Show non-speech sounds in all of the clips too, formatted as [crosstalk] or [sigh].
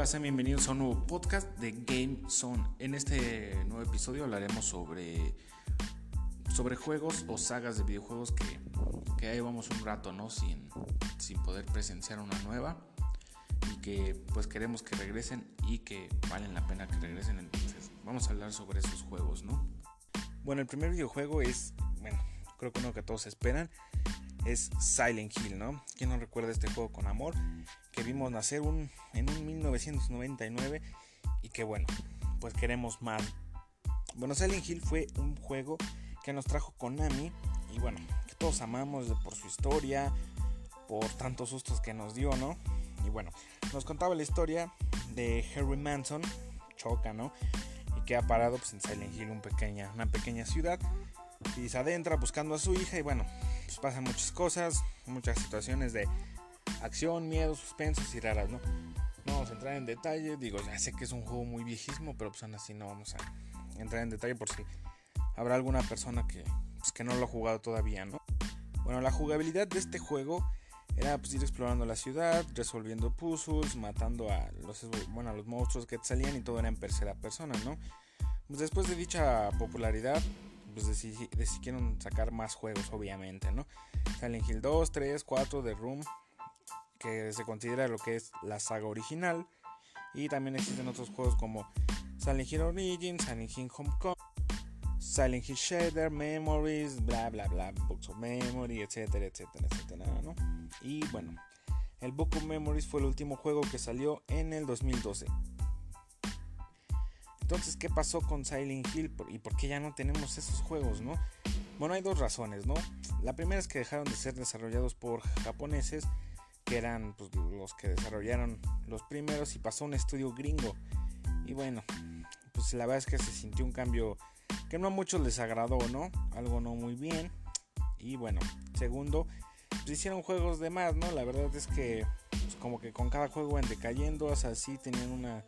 Hola, sean bienvenidos a un nuevo podcast de Game Zone. En este nuevo episodio hablaremos sobre, sobre juegos o sagas de videojuegos que, que ahí vamos un rato, ¿no? Sin, sin poder presenciar una nueva y que pues queremos que regresen y que valen la pena que regresen. Entonces, vamos a hablar sobre esos juegos, ¿no? Bueno, el primer videojuego es, bueno, creo que uno que todos esperan es Silent Hill, ¿no? ¿Quién no recuerda este juego con amor? Que vimos nacer un, en un 1999 y que bueno, pues queremos más. Bueno, Silent Hill fue un juego que nos trajo Konami y bueno, que todos amamos por su historia, por tantos sustos que nos dio, ¿no? Y bueno, nos contaba la historia de Harry Manson, Choca, ¿no? Y que ha parado pues, en Silent Hill, un pequeña, una pequeña ciudad, y se adentra buscando a su hija y bueno, pues pasan muchas cosas, muchas situaciones de acción, miedo, suspensos y raras, ¿no? No vamos a entrar en detalle, digo, ya sé que es un juego muy viejísimo, pero pues aún así no vamos a entrar en detalle por si habrá alguna persona que, pues, que no lo ha jugado todavía, ¿no? Bueno, la jugabilidad de este juego era pues, ir explorando la ciudad, resolviendo puzzles, matando a los, bueno, los monstruos que salían y todo era en tercera persona, ¿no? Pues después de dicha popularidad, pues decidieron sacar más juegos, obviamente, ¿no? Silent Hill 2, 3, 4, The Room, que se considera lo que es la saga original. Y también existen otros juegos como Silent Hill Origins, Silent Hill Homecoming, Silent Hill Shader, Memories, bla bla bla, Books of Memory, etcétera, etcétera, etcétera, ¿no? Y bueno, el Book of Memories fue el último juego que salió en el 2012. Entonces, ¿qué pasó con Silent Hill y por qué ya no tenemos esos juegos, no? Bueno, hay dos razones, ¿no? La primera es que dejaron de ser desarrollados por japoneses, que eran pues, los que desarrollaron los primeros, y pasó un estudio gringo. Y bueno, pues la verdad es que se sintió un cambio que no a muchos les agradó, ¿no? Algo no muy bien. Y bueno, segundo, pues hicieron juegos de más, ¿no? La verdad es que pues, como que con cada juego iban decayendo, o sea, sí tenían una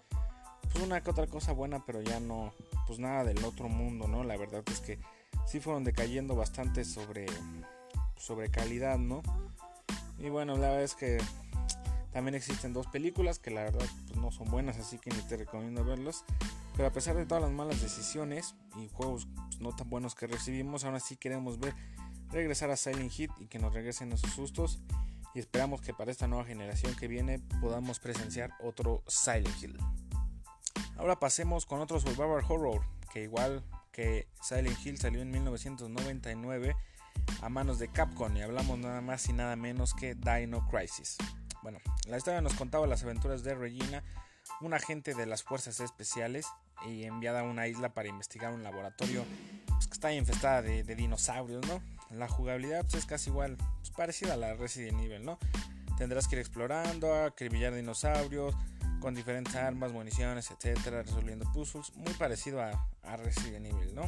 pues una que otra cosa buena, pero ya no, pues nada del otro mundo, ¿no? La verdad es que sí fueron decayendo bastante sobre, sobre calidad, ¿no? Y bueno, la verdad es que también existen dos películas que la verdad pues, no son buenas, así que ni te recomiendo verlos. Pero a pesar de todas las malas decisiones y juegos pues, no tan buenos que recibimos, aún así queremos ver regresar a Silent Hit y que nos regresen esos sustos. Y esperamos que para esta nueva generación que viene podamos presenciar otro Silent Hill. Ahora pasemos con otro survival horror, que igual que Silent Hill salió en 1999 a manos de Capcom y hablamos nada más y nada menos que Dino Crisis. Bueno, la historia nos contaba las aventuras de Regina, un agente de las fuerzas especiales y enviada a una isla para investigar un laboratorio pues, que está infestada de, dinosaurios, ¿no? La jugabilidad pues, es casi igual, pues, parecida a la Resident Evil, ¿no? Tendrás que ir explorando, acribillar dinosaurios, con diferentes armas, municiones, etcétera, resolviendo puzzles, muy parecido a, Resident Evil, ¿no?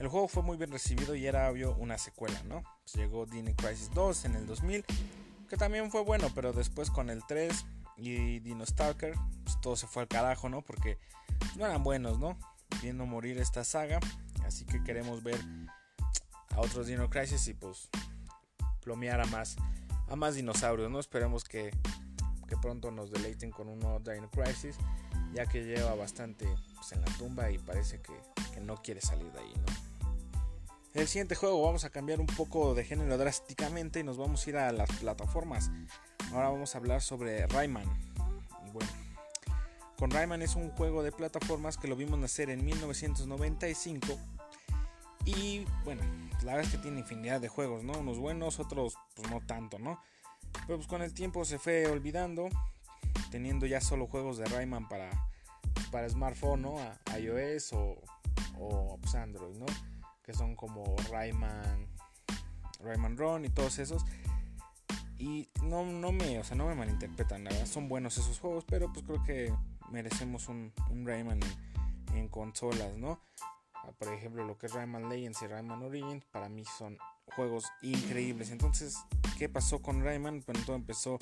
El juego fue muy bien recibido y era obvio una secuela, ¿no? Pues llegó Dino Crisis 2 en el 2000, que también fue bueno, pero después con el 3 y Dino Stalker, pues todo se fue al carajo, ¿no? Porque no eran buenos, ¿no? Viendo morir esta saga, así que queremos ver a otros Dino Crisis y pues plomear a más, a más dinosaurios, ¿no? Esperemos que pronto nos deleiten con un nuevo Dino Crisis, ya que lleva bastante pues, en la tumba y parece que, no quiere salir de ahí. En el siguiente juego vamos a cambiar un poco de género drásticamente y nos vamos a ir a las plataformas. Ahora vamos a hablar sobre Rayman. Y bueno, con Rayman es un juego de plataformas que lo vimos nacer en 1995. Y bueno, la verdad es que tiene infinidad de juegos, ¿no? Unos buenos, otros pues no tanto, ¿no? Pues con el tiempo se fue olvidando, teniendo ya solo juegos de Rayman para, para smartphone, ¿no? A iOS o, o pues, Android, ¿no? Que son como Rayman, Rayman Run y todos esos. Y no, no me, o sea, no me malinterpretan, la son buenos esos juegos, pero pues creo que merecemos un, Rayman en, en consolas, ¿no? Por ejemplo, lo que es Rayman Legends y Rayman Origins, para mí son juegos increíbles. Entonces, ¿qué pasó con Rayman? Bueno, todo empezó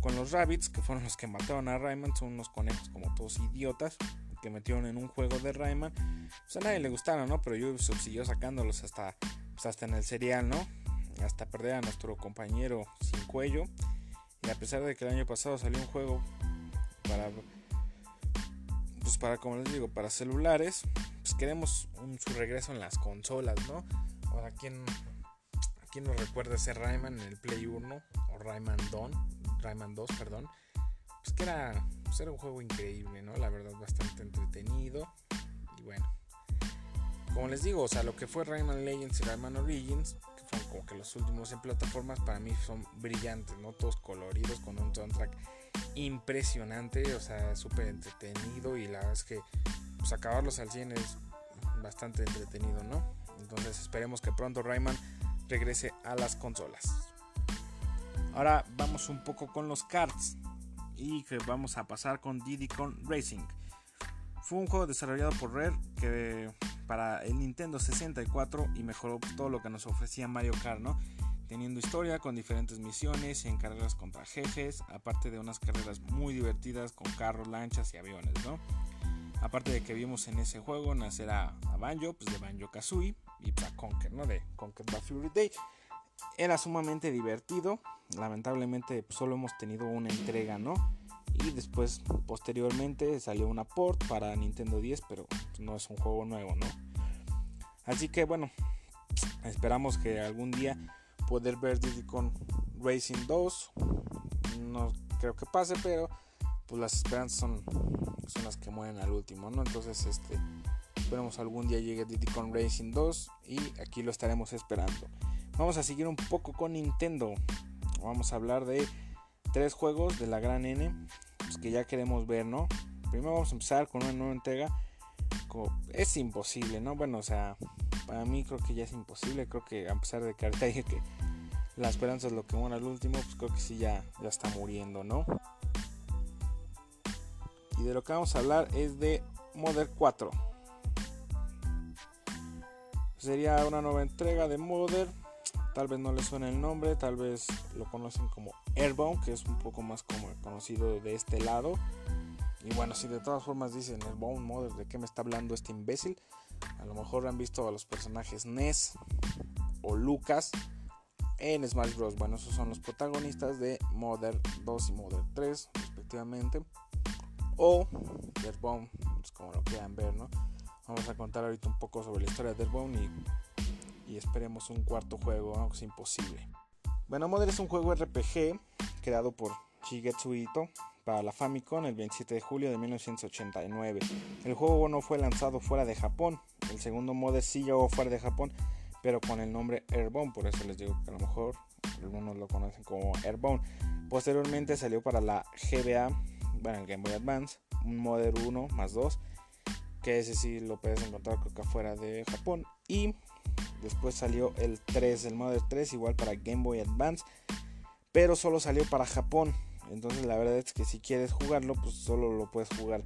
con los Rabbits, que fueron [laughs] los que mataron a Rayman. Son unos conejos como todos idiotas que metieron en un juego de Rayman. Pues a nadie le gustaron, ¿no? Pero yo siguió sacándolos hasta, pues hasta en el serial, ¿no? Hasta perder a nuestro compañero sin cuello. Y a pesar de que el año pasado salió un juego para pues para, como les digo, para celulares, pues queremos un, su regreso en las consolas, ¿no? Ahora, ¿quién, ¿quién nos recuerda ese Rayman en el Play 1 o Rayman 2, Rayman 2, perdón? Pues que era, pues era un juego increíble, ¿no? La verdad, bastante entretenido. Y bueno, como les digo, o sea, lo que fue Rayman Legends y Rayman Origins, que fueron como que los últimos en plataformas, para mí son brillantes, ¿no? Todos coloridos, con un soundtrack impresionante, o sea, súper entretenido y la verdad es que pues acabarlos al 100 es bastante entretenido, ¿no? Entonces esperemos que pronto Rayman regrese a las consolas. Ahora vamos un poco con los cards y que vamos a pasar con Diddy Kong Racing. Fue un juego desarrollado por Rare que para el Nintendo 64 y mejoró todo lo que nos ofrecía Mario Kart, ¿no? teniendo historia con diferentes misiones en carreras contra jefes, aparte de unas carreras muy divertidas con carros, lanchas y aviones, ¿no? Aparte de que vimos en ese juego nacer a, Banjo, pues de Banjo Kazooie y para Conker, ¿no? De Conker Bad Fury Day. Era sumamente divertido, lamentablemente pues, solo hemos tenido una entrega, ¿no? Y después, posteriormente, salió una port para Nintendo 10, pero pues, no es un juego nuevo, ¿no? Así que bueno, esperamos que algún día poder ver Diddy Racing 2. No creo que pase, pero pues las esperanzas son, son las que mueren al último, ¿no? Entonces, este, esperemos algún día llegue Diddy con Racing 2 y aquí lo estaremos esperando. Vamos a seguir un poco con Nintendo. Vamos a hablar de tres juegos de la gran N pues, que ya queremos ver, ¿no? Primero vamos a empezar con una nueva entrega. Es imposible, ¿no? Bueno, o sea, para mí creo que ya es imposible. Creo que a pesar de que ahorita [laughs] dije que la esperanza es lo que muere al último, pues creo que sí ya, ya está muriendo, ¿no? Y de lo que vamos a hablar es de Modern 4. Sería una nueva entrega de Modern. Tal vez no le suene el nombre, tal vez lo conocen como Airbound, que es un poco más como conocido de este lado. Y bueno, si de todas formas dicen Airbound Modern, ¿de qué me está hablando este imbécil? A lo mejor han visto a los personajes Ness o Lucas en Smash Bros. Bueno, esos son los protagonistas de Modern 2 y Modern 3, respectivamente. O Deadbone, pues como lo quieran ver, ¿no? Vamos a contar ahorita un poco sobre la historia de Deadbone y, y esperemos un cuarto juego, aunque es imposible. Bueno, Modern es un juego RPG creado por Shigetsu Ito para la Famicom el 27 de julio de 1989. El juego no fue lanzado fuera de Japón. El segundo Modern sí llegó fuera de Japón pero con el nombre Airborne, por eso les digo que a lo mejor algunos lo conocen como Airborne. Posteriormente salió para la GBA, bueno, el Game Boy Advance, un Model 1 más 2, que ese sí lo puedes encontrar creo que afuera de Japón. Y después salió el 3, el Model 3, igual para Game Boy Advance, pero solo salió para Japón. Entonces la verdad es que si quieres jugarlo, pues solo lo puedes jugar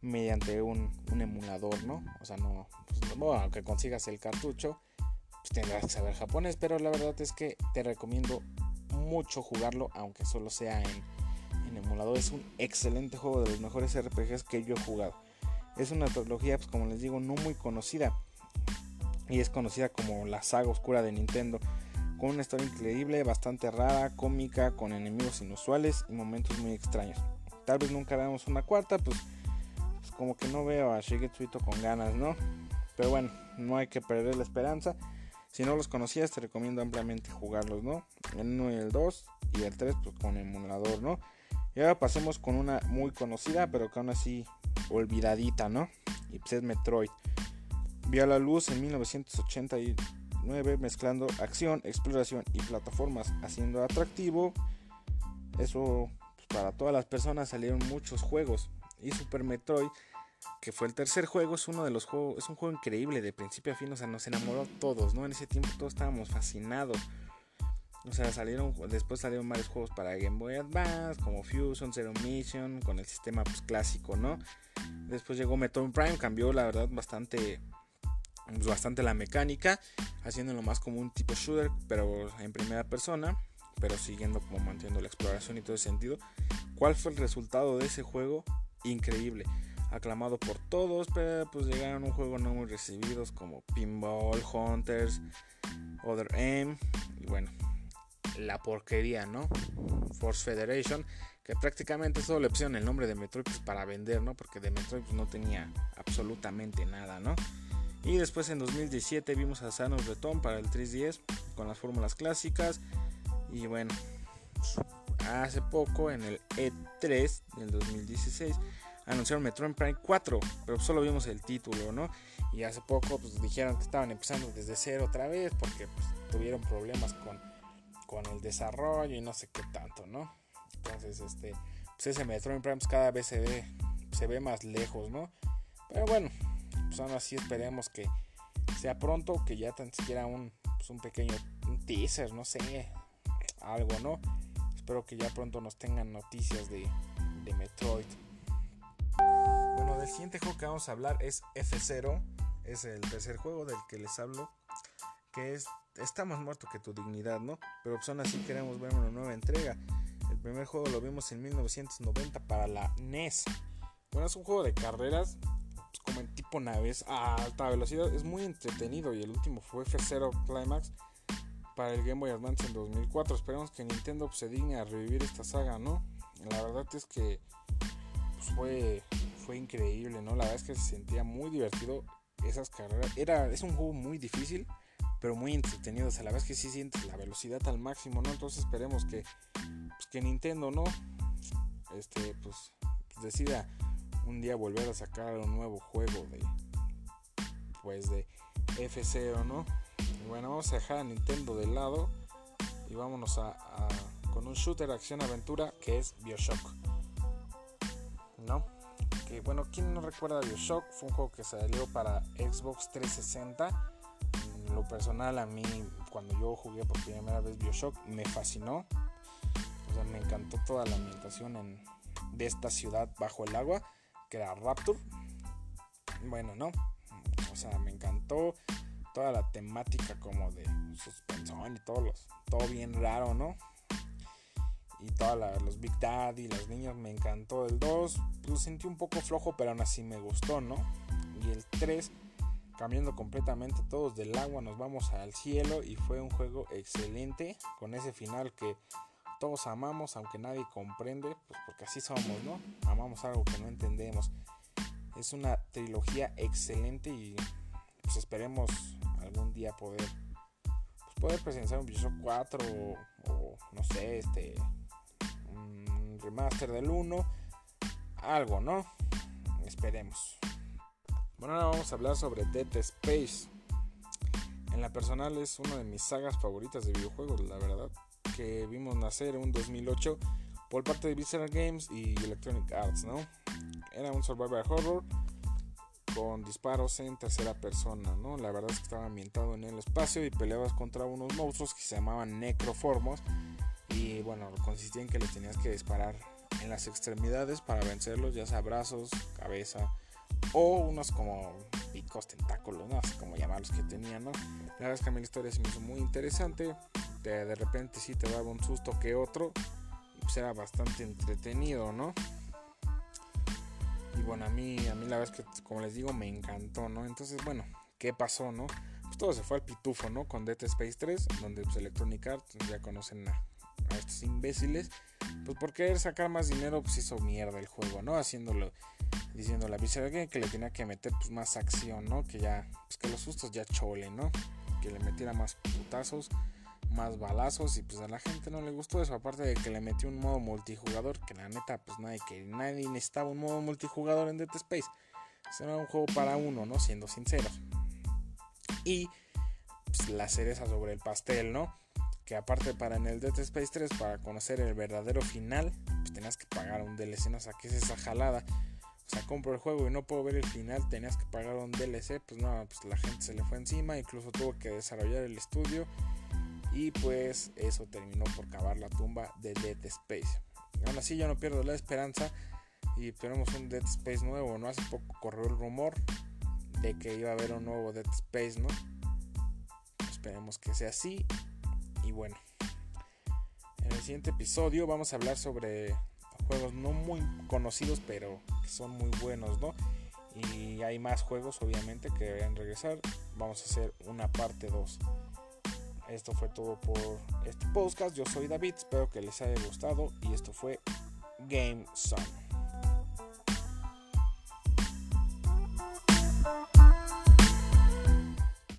mediante un, emulador, ¿no? O sea, no, pues, aunque consigas el cartucho, pues, tendrás que saber japonés, pero la verdad es que te recomiendo mucho jugarlo, aunque solo sea en, en emulador. Es un excelente juego de los mejores RPGs que yo he jugado. Es una tecnología, pues como les digo, no muy conocida. Y es conocida como la saga oscura de Nintendo. Con una historia increíble, bastante rara, cómica, con enemigos inusuales y momentos muy extraños. Tal vez nunca veamos una cuarta, pues, pues como que no veo a Shigetsu con ganas, ¿no? Pero bueno, no hay que perder la esperanza. Si no los conocías, te recomiendo ampliamente jugarlos, ¿no? El 1 y el 2 y el 3, pues con emulador, ¿no? Y ahora pasemos con una muy conocida, pero que aún así olvidadita, ¿no? Y pues es Metroid. Vio la luz en 1989 mezclando acción, exploración y plataformas, haciendo atractivo. Eso pues, para todas las personas salieron muchos juegos. Y Super Metroid que fue el tercer juego, es uno de los juegos, es un juego increíble de principio a fin, o sea, nos enamoró a todos, ¿no? En ese tiempo todos estábamos fascinados. O sea, salieron, después salieron varios juegos para Game Boy Advance, como Fusion, Zero Mission, con el sistema pues, clásico, ¿no? Después llegó Metroid Prime, cambió la verdad bastante, pues, bastante la mecánica, haciéndolo más como un tipo shooter, pero en primera persona, pero siguiendo como manteniendo la exploración y todo ese sentido. ¿Cuál fue el resultado de ese juego? Increíble aclamado por todos, pero pues llegaron un juego no muy recibidos como Pinball, Hunters, Other M. Y bueno, la porquería, ¿no? Force Federation, que prácticamente solo le pusieron el nombre de Metroid pues, para vender, ¿no? Porque de Metroid pues, no tenía absolutamente nada, ¿no? Y después en 2017 vimos a Sanos Return para el 3DS con las fórmulas clásicas. Y bueno, hace poco en el E3 del 2016 anunciaron Metroid Prime 4, pero solo vimos el título, ¿no? Y hace poco pues dijeron que estaban empezando desde cero otra vez porque tuvieron problemas con, con el desarrollo y no sé qué tanto, ¿no? Entonces, este, pues ese Metroid Prime cada vez se ve, se ve más lejos, ¿no? Pero bueno, pues aún así esperemos que sea pronto, que ya tan siquiera un, pues, un pequeño teaser, no sé, algo, ¿no? Espero que ya pronto nos tengan noticias de, de Metroid. Bueno, del siguiente juego que vamos a hablar es F0. Es el tercer juego del que les hablo. Que es Está más muerto que tu dignidad, ¿no? Pero pues aún así queremos ver una nueva entrega. El primer juego lo vimos en 1990 para la NES. Bueno, es un juego de carreras pues, como en tipo naves a alta velocidad. Es muy entretenido y el último fue F0 Climax para el Game Boy Advance en 2004. Esperemos que Nintendo pues, se digne a revivir esta saga, ¿no? La verdad es que pues, fue, fue increíble, ¿no? La verdad es que se sentía muy divertido esas carreras. Era, es un juego muy difícil, pero muy entretenido. O sea, la es que sí sientes la velocidad al máximo, ¿no? Entonces esperemos que, pues, que Nintendo, ¿no? Este, pues, decida un día volver a sacar un nuevo juego de, pues, de F0, ¿no? Y bueno, vamos a dejar a Nintendo de lado y vámonos a, a con un shooter acción aventura que es Bioshock. ¿No? Que bueno, ¿quién no recuerda Bioshock? Fue un juego que salió para Xbox 360. Lo personal, a mí, cuando yo jugué por primera vez Bioshock, me fascinó. O sea, me encantó toda la ambientación en, de esta ciudad bajo el agua, que era Rapture. Bueno, ¿no? O sea, me encantó toda la temática como de suspensión y todo, los, todo bien raro, ¿no? y todos los Big Daddy, los niños, me encantó. El 2 lo sentí un poco flojo, pero aún así me gustó, ¿no? Y el 3, cambiando completamente todos del agua, nos vamos al cielo y fue un juego excelente con ese final que todos amamos, aunque nadie comprende, pues porque así somos, ¿no? Amamos algo que no entendemos. Es una trilogía excelente y pues esperemos algún día poder pues poder presenciar un Bioshock 4 o, no sé, este remaster del 1, algo, ¿no? Esperemos. Bueno, ahora vamos a hablar sobre Dead Space. En la personal es una de mis sagas favoritas de videojuegos, la verdad, que vimos nacer en un 2008 por parte de Visceral Games y Electronic Arts, ¿no? Era un survival horror con disparos en tercera persona, ¿no? La verdad es que estaba ambientado en el espacio y peleabas contra unos monstruos que se llamaban necroformos y bueno, consistía en que les tenías que disparar en las extremidades para vencerlos, ya sea brazos, cabeza o unos como picos, tentáculos, no sé cómo llamarlos que tenían, ¿no? La verdad es que a mí la historia se me hizo muy interesante. De, de repente sí te daba un susto que otro. Y pues era bastante entretenido, ¿no? Y bueno, a mí, a mí la verdad es que, como les digo, me encantó, ¿no? Entonces, bueno, ¿qué pasó, no? Pues todo se fue al pitufo, ¿no? Con Dead Space 3, donde pues, Electronic Arts ya conocen a a estos imbéciles, pues por querer sacar más dinero, pues hizo mierda el juego, ¿no? Haciéndolo, diciendo la que, que le tenía que meter pues más acción, ¿no? Que ya, pues que los sustos ya chole, ¿no? Que le metiera más putazos, más balazos y pues a la gente no le gustó eso, aparte de que le metió un modo multijugador, que la neta pues nadie, que nadie necesitaba un modo multijugador en Dead Space. Era un juego para uno, ¿no? Siendo sinceros. Y pues, la cereza sobre el pastel, ¿no? Que aparte para en el Dead Space 3 para conocer el verdadero final pues tenías que pagar un DLC no o sea que es esa jalada o sea compro el juego y no puedo ver el final tenías que pagar un DLC pues no pues la gente se le fue encima incluso tuvo que desarrollar el estudio y pues eso terminó por cavar la tumba de Dead Space. Aún así yo no pierdo la esperanza y tenemos un Dead Space nuevo no hace poco corrió el rumor de que iba a haber un nuevo Dead Space no esperemos que sea así y bueno, en el siguiente episodio vamos a hablar sobre juegos no muy conocidos, pero que son muy buenos, ¿no? Y hay más juegos, obviamente, que deberían regresar. Vamos a hacer una parte 2. esto fue todo por este podcast. Yo soy David, espero que les haya gustado y esto fue Game Sun.